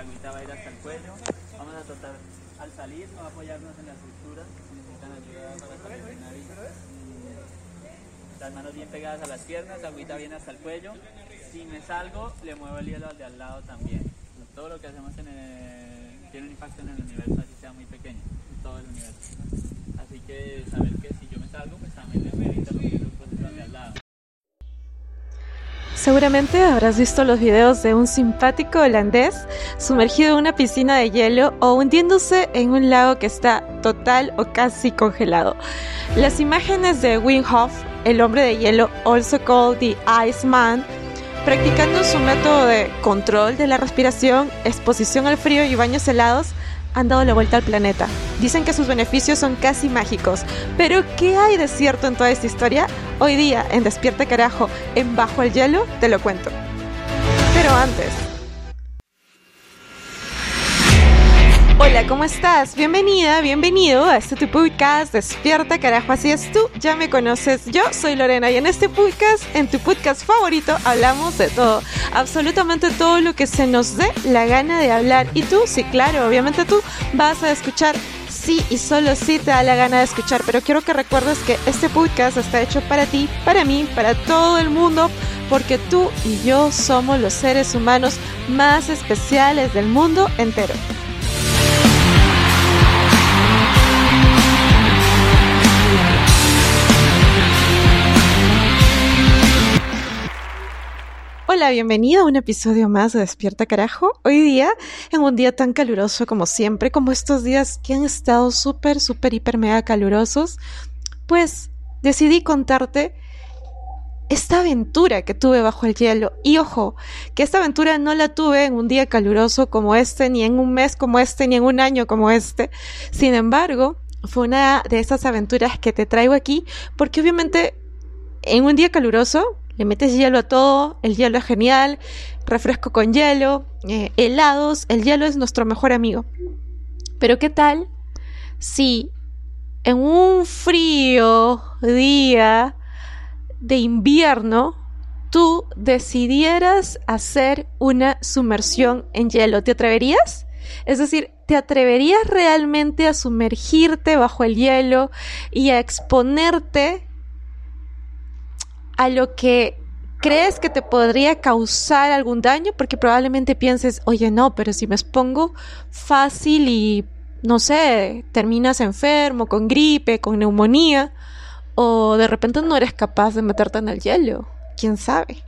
agüita va a ir hasta el cuello. Vamos a tratar al salir, no apoyarnos en las estructuras, si necesitan ayuda para caminar y las manos bien pegadas a las piernas, la agüita viene hasta el cuello. Si me salgo, le muevo el hielo al de al lado también. Todo lo que hacemos tiene un impacto en el universo, así sea muy pequeño, en todo el universo. Así que saber que si yo me salgo, pues también le voy a interrumpir los procesos de al lado. Seguramente habrás visto los videos de un simpático holandés sumergido en una piscina de hielo o hundiéndose en un lago que está total o casi congelado. Las imágenes de Wim Hof, el hombre de hielo, also called the Iceman, practicando su método de control de la respiración, exposición al frío y baños helados, han dado la vuelta al planeta. Dicen que sus beneficios son casi mágicos. Pero, ¿qué hay de cierto en toda esta historia? Hoy día, en Despierta Carajo, en Bajo el Hielo, te lo cuento. Pero antes, Hola, ¿cómo estás? Bienvenida, bienvenido a este tu podcast Despierta Carajo, así es tú, ya me conoces, yo soy Lorena y en este podcast, en tu podcast favorito, hablamos de todo, absolutamente todo lo que se nos dé la gana de hablar y tú, sí, claro, obviamente tú vas a escuchar sí y solo sí te da la gana de escuchar, pero quiero que recuerdes que este podcast está hecho para ti, para mí, para todo el mundo, porque tú y yo somos los seres humanos más especiales del mundo entero. Hola, bienvenido a un episodio más de Despierta Carajo. Hoy día, en un día tan caluroso como siempre, como estos días que han estado súper, súper, hiper, mega calurosos, pues decidí contarte esta aventura que tuve bajo el hielo. Y ojo, que esta aventura no la tuve en un día caluroso como este, ni en un mes como este, ni en un año como este. Sin embargo, fue una de esas aventuras que te traigo aquí, porque obviamente en un día caluroso le metes hielo a todo, el hielo es genial, refresco con hielo, eh, helados, el hielo es nuestro mejor amigo. Pero ¿qué tal si en un frío día de invierno tú decidieras hacer una sumersión en hielo? ¿Te atreverías? Es decir, ¿te atreverías realmente a sumergirte bajo el hielo y a exponerte a lo que crees que te podría causar algún daño, porque probablemente pienses, oye, no, pero si me expongo fácil y, no sé, terminas enfermo, con gripe, con neumonía, o de repente no eres capaz de meterte en el hielo. ¿Quién sabe?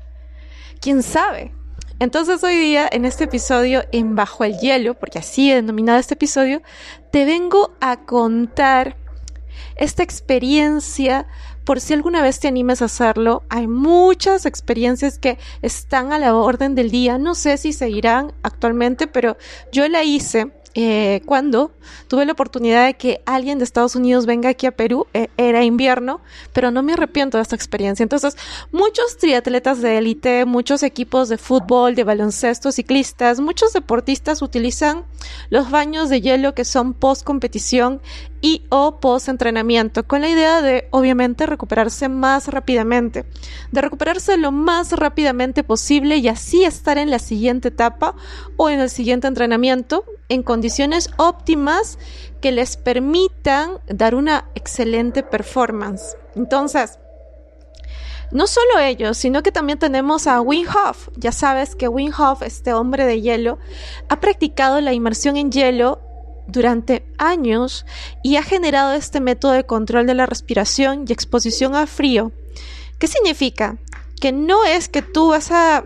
¿Quién sabe? Entonces hoy día, en este episodio, en Bajo el Hielo, porque así he denominado este episodio, te vengo a contar esta experiencia por si alguna vez te animes a hacerlo. Hay muchas experiencias que están a la orden del día. No sé si seguirán actualmente, pero yo la hice eh, cuando tuve la oportunidad de que alguien de Estados Unidos venga aquí a Perú, eh, era invierno, pero no me arrepiento de esta experiencia. Entonces, muchos triatletas de élite, muchos equipos de fútbol, de baloncesto, ciclistas, muchos deportistas utilizan los baños de hielo que son post competición y o post entrenamiento, con la idea de obviamente recuperarse más rápidamente, de recuperarse lo más rápidamente posible y así estar en la siguiente etapa o en el siguiente entrenamiento en condiciones óptimas que les permitan dar una excelente performance. Entonces, no solo ellos, sino que también tenemos a Wim Hof. Ya sabes que Wim Hof, este hombre de hielo, ha practicado la inmersión en hielo durante años y ha generado este método de control de la respiración y exposición a frío. ¿Qué significa? Que no es que tú vas a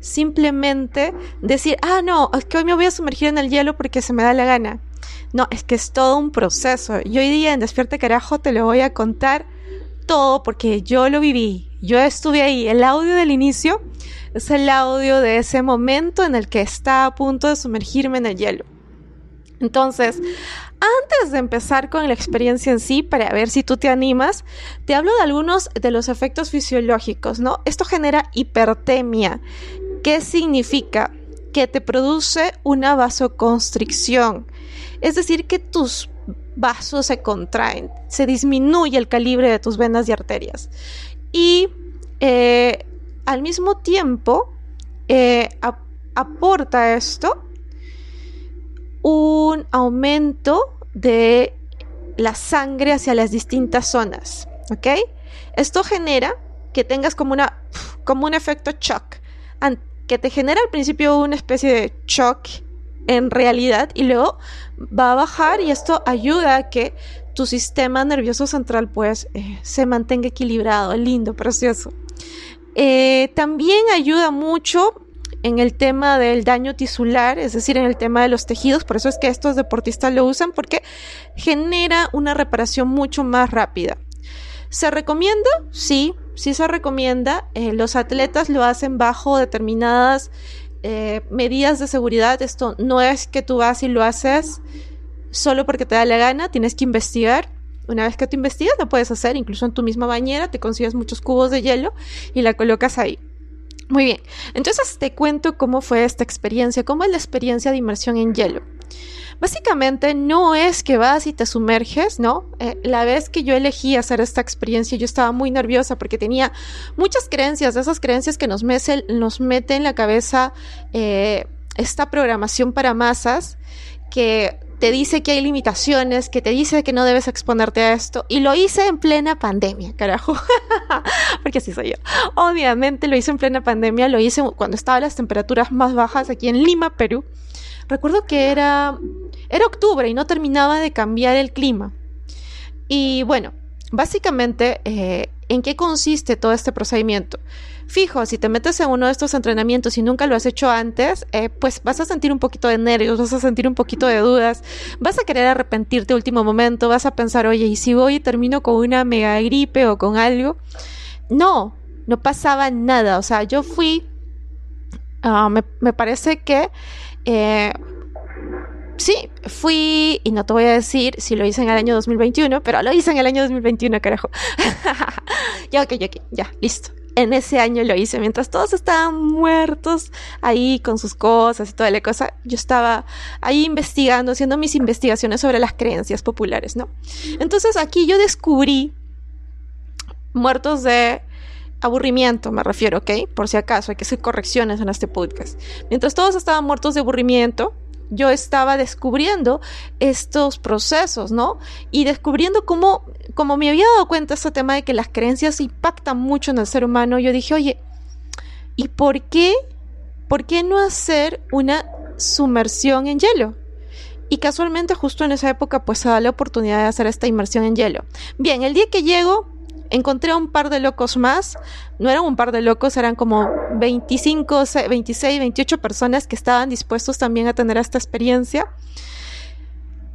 simplemente decir, ah, no, es que hoy me voy a sumergir en el hielo porque se me da la gana. No, es que es todo un proceso. Y hoy día en Despierte Carajo te lo voy a contar todo porque yo lo viví. Yo estuve ahí. El audio del inicio es el audio de ese momento en el que está a punto de sumergirme en el hielo. Entonces, antes de empezar con la experiencia en sí, para ver si tú te animas, te hablo de algunos de los efectos fisiológicos, ¿no? Esto genera hipertemia. ¿Qué significa? Que te produce una vasoconstricción. Es decir, que tus vasos se contraen, se disminuye el calibre de tus venas y arterias. Y eh, al mismo tiempo, eh, aporta esto un aumento de la sangre hacia las distintas zonas, ¿ok? Esto genera que tengas como, una, como un efecto shock, que te genera al principio una especie de shock en realidad y luego va a bajar y esto ayuda a que tu sistema nervioso central pues eh, se mantenga equilibrado, lindo, precioso. Eh, también ayuda mucho en el tema del daño tisular, es decir, en el tema de los tejidos, por eso es que estos deportistas lo usan porque genera una reparación mucho más rápida. ¿Se recomienda? Sí, sí se recomienda. Eh, los atletas lo hacen bajo determinadas eh, medidas de seguridad. Esto no es que tú vas y lo haces solo porque te da la gana, tienes que investigar. Una vez que tú investigas, lo puedes hacer, incluso en tu misma bañera, te consigues muchos cubos de hielo y la colocas ahí. Muy bien, entonces te cuento cómo fue esta experiencia, cómo es la experiencia de inmersión en hielo. Básicamente no es que vas y te sumerges, ¿no? Eh, la vez que yo elegí hacer esta experiencia yo estaba muy nerviosa porque tenía muchas creencias, esas creencias que nos, mete, nos mete en la cabeza eh, esta programación para masas que te dice que hay limitaciones, que te dice que no debes exponerte a esto. Y lo hice en plena pandemia, carajo. Porque así soy yo. Obviamente lo hice en plena pandemia, lo hice cuando estaban las temperaturas más bajas aquí en Lima, Perú. Recuerdo que era, era octubre y no terminaba de cambiar el clima. Y bueno, básicamente, eh, ¿en qué consiste todo este procedimiento? Fijo, si te metes en uno de estos entrenamientos y nunca lo has hecho antes, eh, pues vas a sentir un poquito de nervios, vas a sentir un poquito de dudas, vas a querer arrepentirte último momento, vas a pensar, oye, ¿y si voy y termino con una mega gripe o con algo? No, no pasaba nada. O sea, yo fui, ah, me, parece que... Eh, sí, fui, y no te voy a decir si lo hice en el año 2021, pero lo hice en el año 2021, carajo. ya, ok, ok, ya, listo en ese año lo hice, mientras todos estaban muertos ahí con sus cosas y toda la cosa, yo estaba ahí investigando, haciendo mis investigaciones sobre las creencias populares, ¿no? Entonces aquí yo descubrí muertos de aburrimiento, me refiero, ¿ok? Por si acaso, hay que hacer correcciones en este podcast. Mientras todos estaban muertos de aburrimiento, yo estaba descubriendo estos procesos, ¿no? Y descubriendo cómo, como me había dado cuenta este tema de que las creencias impactan mucho en el ser humano, yo dije, oye, ¿y por qué? ¿Por qué no hacer una sumersión en hielo? Y casualmente justo en esa época pues se da la oportunidad de hacer esta inmersión en hielo. Bien, el día que llego encontré un par de locos más. No eran un par de locos, eran como 25, 26, 28 personas que estaban dispuestos también a tener esta experiencia.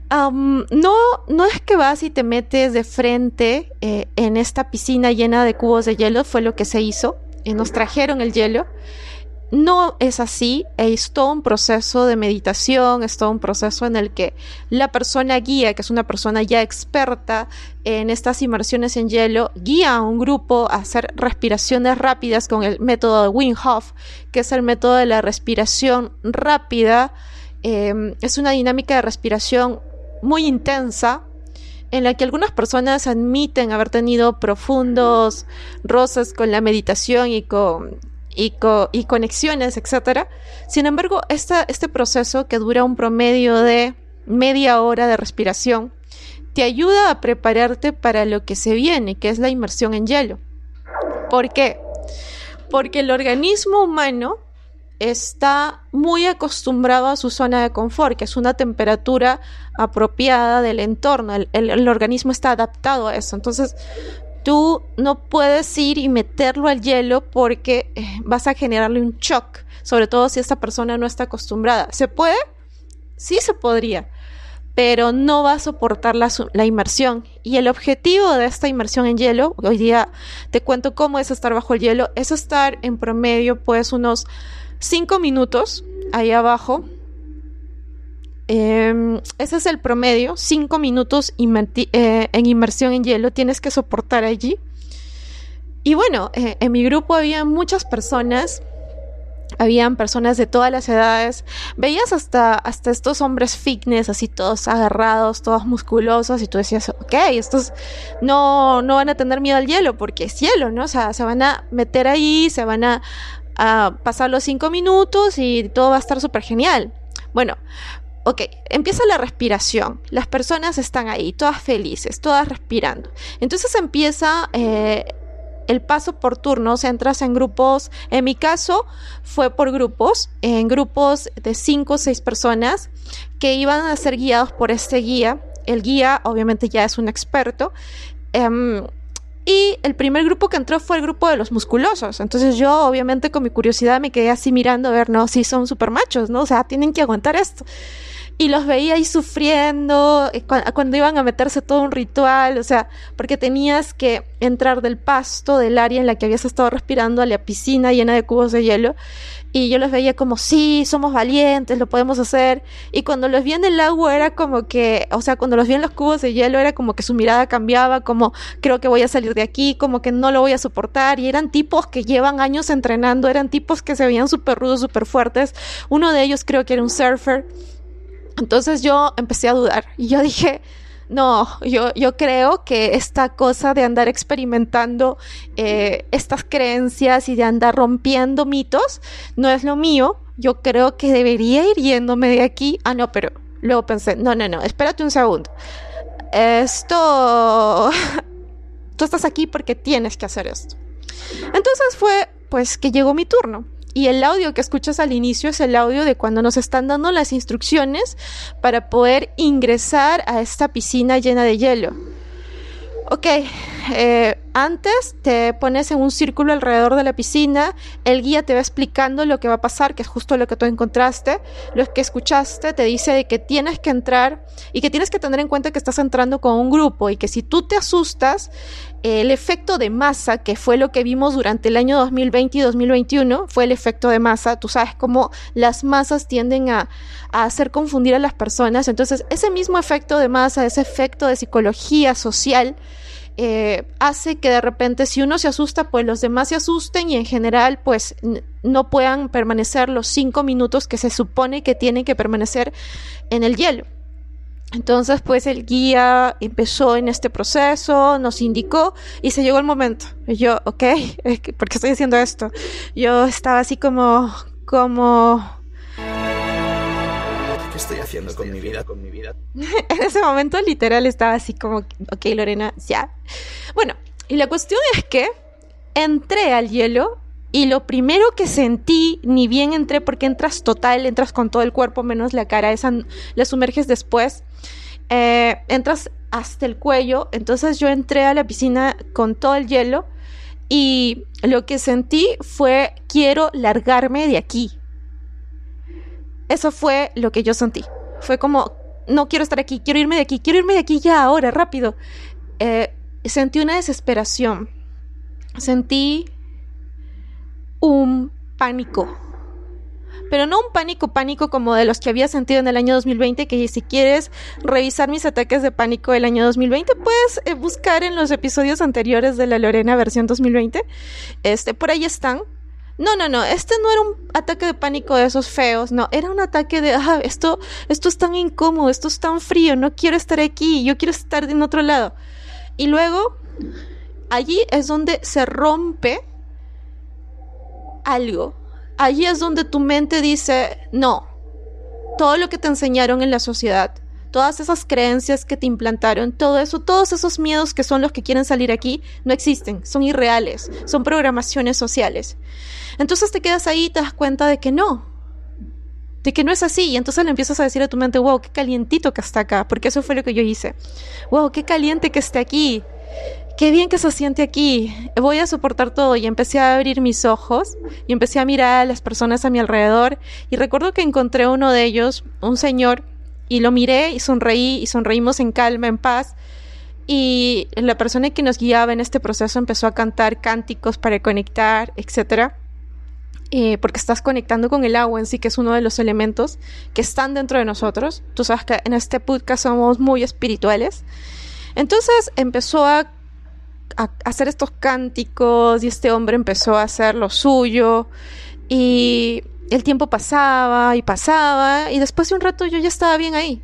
no, no es que vas y te metes de frente eh, en esta piscina llena de cubos de hielo, fue lo que se hizo. y nos trajeron el hielo no es así, es todo un proceso de meditación, es todo un proceso en el que la persona guía, que es una persona ya experta en estas inmersiones en hielo, guía a un grupo a hacer respiraciones rápidas con el método de Wim que es el método de la respiración rápida. Em, es una dinámica de respiración muy intensa, en la que algunas personas admiten haber tenido profundos roces con la meditación y con y, conexiones, etc. Sin embargo, este proceso que dura un promedio de media hora de respiración, te ayuda a prepararte para lo que se viene, que es la inmersión en hielo. ¿Por qué? Porque el organismo humano está muy acostumbrado a su zona de confort, que es una temperatura apropiada del entorno. el, organismo está adaptado a eso. Entonces, tú no puedes ir y meterlo al hielo porque eh, vas a generarle un shock, sobre todo si esta persona no está acostumbrada. ¿Se puede? Sí se podría, pero no va a soportar la, la, inmersión. Y el objetivo de esta inmersión en hielo, hoy día te cuento cómo es estar bajo el hielo, es estar en promedio pues unos 5 minutos ahí abajo Em, ese es el promedio, 5 minutos eh, en inmersión en hielo tienes que soportar allí. Y bueno, eh, en mi grupo había muchas personas, habían personas de todas las edades, veías hasta, hasta estos hombres fitness, así todos agarrados, todos musculosos, y tú decías, ok, estos no, no van a tener miedo al hielo, porque es hielo, ¿no? O sea, se van a meter ahí, se van a, pasar los 5 minutos y todo va a estar súper genial. Bueno, ok, empieza la respiración. Las personas están ahí, todas felices, todas respirando. Entonces empieza eh, el paso por turnos, entras en grupos, en mi caso fue por grupos, en grupos de cinco o seis personas que iban a ser guiados por este guía. El guía obviamente ya es un experto. Em, y el primer grupo que entró fue el grupo de los musculosos. Entonces yo obviamente con mi curiosidad me quedé así mirando a ver, no, si son super machos, ¿no? O sea, tienen que aguantar esto y los veía ahí sufriendo eh, cuando iban a meterse todo un ritual, o sea, porque tenías que entrar del pasto, del área en la que habías estado respirando, a la piscina llena de cubos de hielo. Y yo los veía como, sí, somos valientes, lo podemos hacer. Y cuando los vi en el agua era como que, o sea, cuando los vi en los cubos de hielo era como que su mirada cambiaba, como, creo que voy a salir de aquí, como que no lo voy a soportar. Y eran tipos que llevan años entrenando, eran tipos que se veían súper rudos, súper fuertes. Uno de ellos creo que era un surfer. Entonces yo empecé a dudar y yo dije, no, yo, yo creo que esta cosa de andar experimentando eh, estas creencias y de andar rompiendo mitos no es lo mío. Yo creo que debería ir yéndome de aquí. Ah, no, pero luego pensé, no, no, no, espérate un segundo. Esto... Tú estás aquí porque tienes que hacer esto. Entonces fue pues que llegó mi turno. Y el audio que escuchas al inicio es el audio de cuando nos están dando las instrucciones para poder ingresar a esta piscina llena de hielo. Ok, eh, antes te pones en un círculo alrededor de la piscina, el guía te va explicando lo que va a pasar, que es justo lo que tú encontraste, lo que escuchaste, te dice de que tienes que entrar y que tienes que tener en cuenta que estás entrando con un grupo y que si tú te asustas, el efecto de masa, que fue lo que vimos durante el año 2020 y 2021, fue el efecto de masa. Tú sabes cómo las masas tienden a, hacer confundir a las personas. Entonces, ese mismo efecto de masa, ese efecto de psicología social, eh, hace que de repente si uno se asusta, pues los demás se asusten y en general pues no puedan permanecer los cinco minutos que se supone que tienen que permanecer en el hielo. Entonces, pues el guía empezó en este proceso, nos indicó y se llegó el momento. Yo, ok, ¿por qué estoy haciendo esto? Yo estaba así como, como... ¿Qué estoy haciendo con mi vida, con mi vida? en ese momento literal estaba así como, ok, Lorena, ya. Bueno, y la cuestión es que entré al hielo y lo primero que sentí, ni bien entré porque entras total, entras con todo el cuerpo menos la cara, esa la sumerges después, eh, entras hasta el cuello, entonces yo entré a la piscina con todo el hielo y lo que sentí fue quiero largarme de aquí. Eso fue lo que yo sentí. Fue como, no quiero estar aquí, quiero irme de aquí, quiero irme de aquí ya, ahora, rápido. Eh, sentí una desesperación. Sentí un pánico. Pero no un pánico, pánico como de los que había sentido en el año 2020, que si quieres revisar mis ataques de pánico del año 2020, puedes eh, buscar en los episodios anteriores de la Lorena versión 2020. Este, por ahí están. No, no, no, este no era un ataque de pánico de esos feos, no, era un ataque de, ah, esto, esto es tan incómodo, esto es tan frío, no quiero estar aquí, yo quiero estar en otro lado. Y luego, allí es donde se rompe algo. Allí es donde tu mente dice, no, todo lo que te enseñaron en la sociedad, todas esas creencias que te implantaron, todo eso, todos esos miedos que son los que quieren salir aquí, no existen, son irreales, son programaciones sociales. Entonces te quedas ahí y te das cuenta de que no, de que no es así. Y entonces le empiezas a decir a tu mente, wow, qué calientito que está acá, porque eso fue lo que yo hice. Wow, qué caliente que esté aquí qué bien que se siente aquí, voy a soportar todo y empecé a abrir mis ojos y empecé a mirar a las personas a mi alrededor y recuerdo que encontré uno de ellos, un señor, y lo miré y sonreí y sonreímos en calma, en paz. Y la persona que nos guiaba en este proceso empezó a cantar cánticos para conectar, etcétera. Eh, porque estás conectando con el agua en sí, que es uno de los elementos que están dentro de nosotros. Tú sabes que en este podcast somos muy espirituales. Entonces empezó a a hacer estos cánticos y este hombre empezó a hacer lo suyo y el tiempo pasaba y pasaba y después de un rato yo ya estaba bien ahí.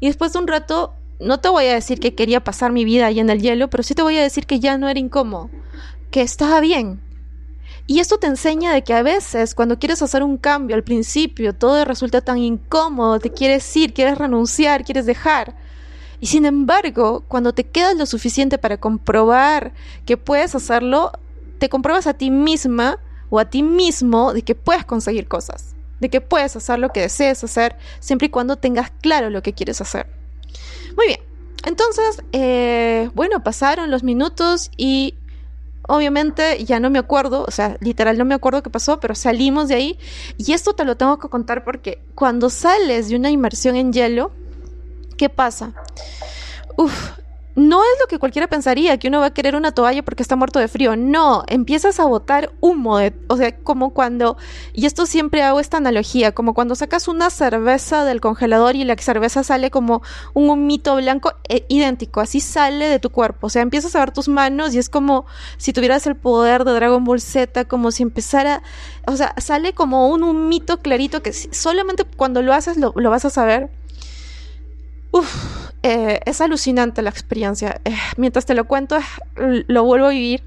Y después de un rato, no te voy a decir que quería pasar mi vida ahí en el hielo, pero sí te voy a decir que ya no era incómodo, que estaba bien, Y esto te enseña de que a veces cuando quieres hacer un cambio al principio, todo resulta tan incómodo, te quieres ir, quieres renunciar, quieres dejar. Y sin embargo, cuando te quedas lo suficiente para comprobar que puedes hacerlo, te compruebas a ti misma o a ti mismo de que puedes conseguir cosas, de que puedes hacer lo que desees hacer, siempre y cuando tengas claro lo que quieres hacer. Muy bien, entonces, eh, bueno, pasaron los minutos y obviamente ya no me acuerdo, o sea, literal no me acuerdo qué pasó, pero salimos de ahí y esto te lo tengo que contar porque cuando sales de una inmersión en hielo, ¿qué pasa? Uf, no es lo que cualquiera pensaría, que uno va a querer una toalla porque está muerto de frío. No, empiezas a botar humo. o sea, como cuando, y esto siempre hago esta analogía, como cuando sacas una cerveza del congelador y la cerveza sale como un humito blanco eh, idéntico, así sale de tu cuerpo. O sea, empiezas a ver tus manos y es como si tuvieras el poder de Dragon Ball Z, como si empezara, o sea, sale como un humito clarito que solamente cuando lo haces lo, lo vas a saber. Uf, eh, es alucinante la experiencia. Eh, mientras te lo cuento, lo vuelvo a vivir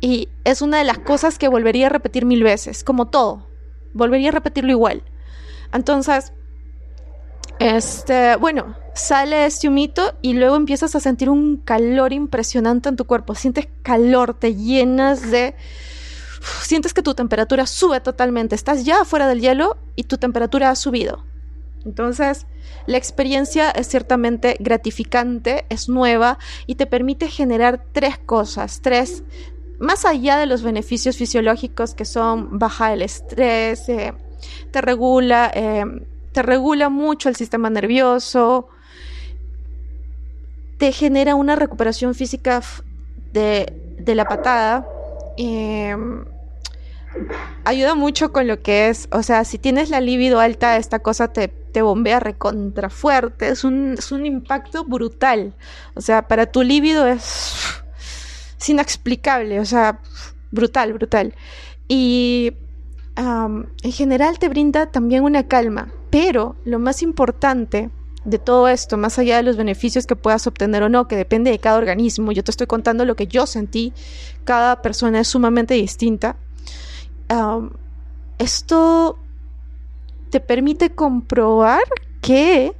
y es una de las cosas que volvería a repetir mil veces, como todo. Volvería a repetirlo igual. Entonces, este, bueno, sale este humito y luego empiezas a sentir un calor impresionante en tu cuerpo. Sientes calor, te llenas de... Sientes que tu temperatura sube totalmente. Estás ya fuera del hielo y tu temperatura ha subido. Entonces, la experiencia es ciertamente gratificante, es nueva y te permite generar tres cosas, tres, más allá de los beneficios fisiológicos que son baja el estrés, eh, te regula, eh, te regula mucho el sistema nervioso, te genera una recuperación física de, la patada. Eh, ayuda mucho con lo que es, o sea, si tienes la libido alta, esta cosa te, te bombea recontra fuerte, es un, es un impacto brutal. O sea, para tu libido es, es inexplicable, o sea, brutal, brutal. Y en general te brinda también una calma, pero lo más importante de todo esto, más allá de los beneficios que puedas obtener o no, que depende de cada organismo, yo te estoy contando lo que yo sentí, cada persona es sumamente distinta esto te permite comprobar que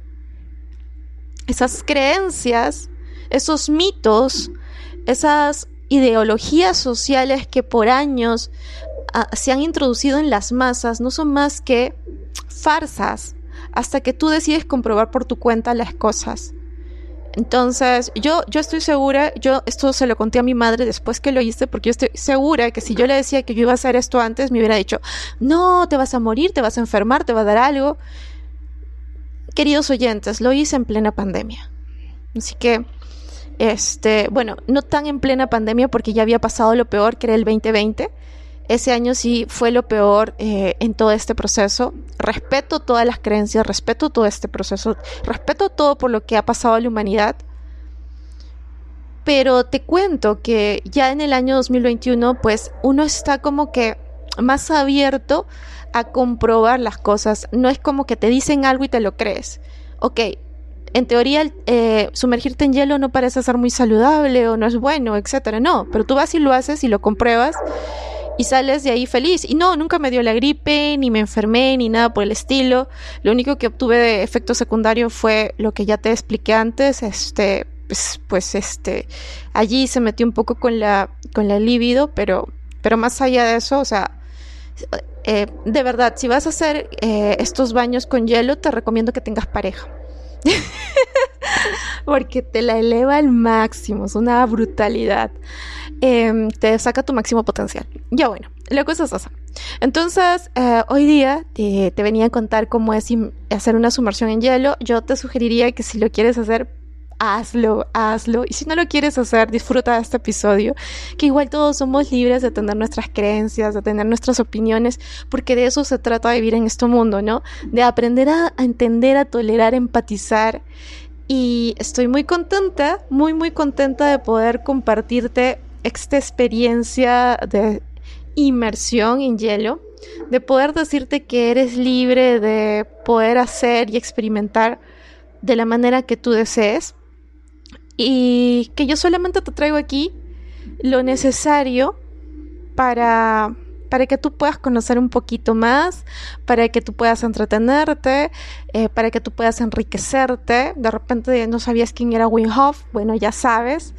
esas creencias, esos mitos, esas ideologías sociales que por años ah, se han introducido en las masas no son más que farsas hasta que tú decides comprobar por tu cuenta las cosas. Entonces, yo, yo estoy segura, yo esto se lo conté a mi madre después que lo hice, porque yo estoy segura que si yo le decía que yo iba a hacer esto antes, me hubiera dicho, no, te vas a morir, te vas a enfermar, te va a dar algo. Queridos oyentes, lo hice en plena pandemia. Así que, este, bueno, no tan en plena pandemia porque ya había pasado lo peor, que era el 2020 ese año sí fue lo peor eh, en todo este proceso. Respeto todas las creencias, respeto todo este proceso, respeto todo por lo que ha pasado a la humanidad. Pero te cuento que ya en el año 2021, pues uno está como que más abierto a comprobar las cosas. No es como que te dicen algo y te lo crees. Ok, en teoría eh, sumergirte en hielo no parece ser muy saludable o no es bueno, etcétera. No, pero tú vas y lo haces y lo compruebas y sales de ahí feliz. Y no, nunca me dio la gripe, ni me enfermé, ni nada por el estilo. Lo único que obtuve de efecto secundario fue lo que ya te expliqué antes, este, pues, pues este, allí se metió un poco con la, con la libido, pero, pero más allá de eso, o sea, eh, de verdad, si vas a hacer eh, estos baños con hielo, te recomiendo que tengas pareja. Porque te la eleva al máximo, es una brutalidad. Em, te saca tu máximo potencial. Ya bueno, la cosa es esa. Entonces, eh, hoy día te, venía a contar cómo es hacer una sumersión en hielo. Yo te sugeriría que si lo quieres hacer, hazlo, hazlo. Y si no lo quieres hacer, disfruta de este episodio, que igual todos somos libres de tener nuestras creencias, de tener nuestras opiniones, porque de eso se trata de vivir en este mundo, ¿no? De aprender a, a entender, a tolerar, empatizar. Y estoy muy contenta, muy, muy contenta de poder compartirte esta experiencia de inmersión en hielo, de poder decirte que eres libre de poder hacer y experimentar de la manera que tú desees y que yo solamente te traigo aquí lo necesario para, para que tú puedas conocer un poquito más, para que tú puedas entretenerte, eh, para que tú puedas enriquecerte. De repente no sabías quién era Wim Hof, bueno, ya sabes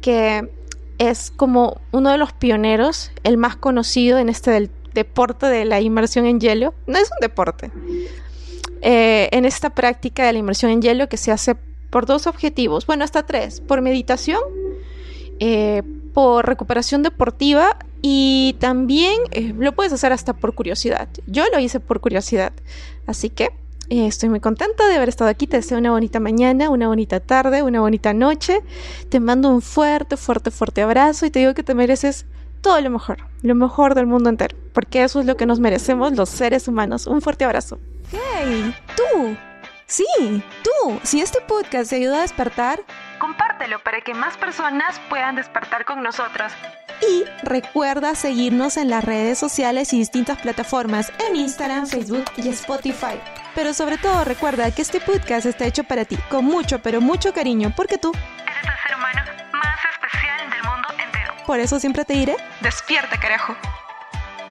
que es como uno de los pioneros, el más conocido en este del deporte de la inmersión en hielo. No es un deporte. Eh, en esta práctica de la inmersión en hielo que se hace por dos objetivos, bueno, hasta tres, por meditación, eh, por recuperación deportiva y también eh, lo puedes hacer hasta por curiosidad. Yo lo hice por curiosidad. Así que eh, estoy muy contenta de haber estado aquí. Te deseo una bonita mañana, una bonita tarde, una bonita noche. Te mando un fuerte, fuerte, fuerte abrazo y te digo que te mereces todo lo mejor, lo mejor del mundo entero, porque eso es lo que nos merecemos los seres humanos. Un fuerte abrazo. ¡Hey! ¡Tú! Sí, tú. Si este podcast te ayuda a despertar, compártelo para que más personas puedan despertar con nosotros. Y recuerda seguirnos en las redes sociales y distintas plataformas en Instagram, Facebook y Spotify. Pero sobre todo recuerda que este podcast está hecho para ti, con mucho, pero mucho cariño, porque tú eres el ser humano más especial del mundo entero. Por eso siempre te diré, despierta carajo.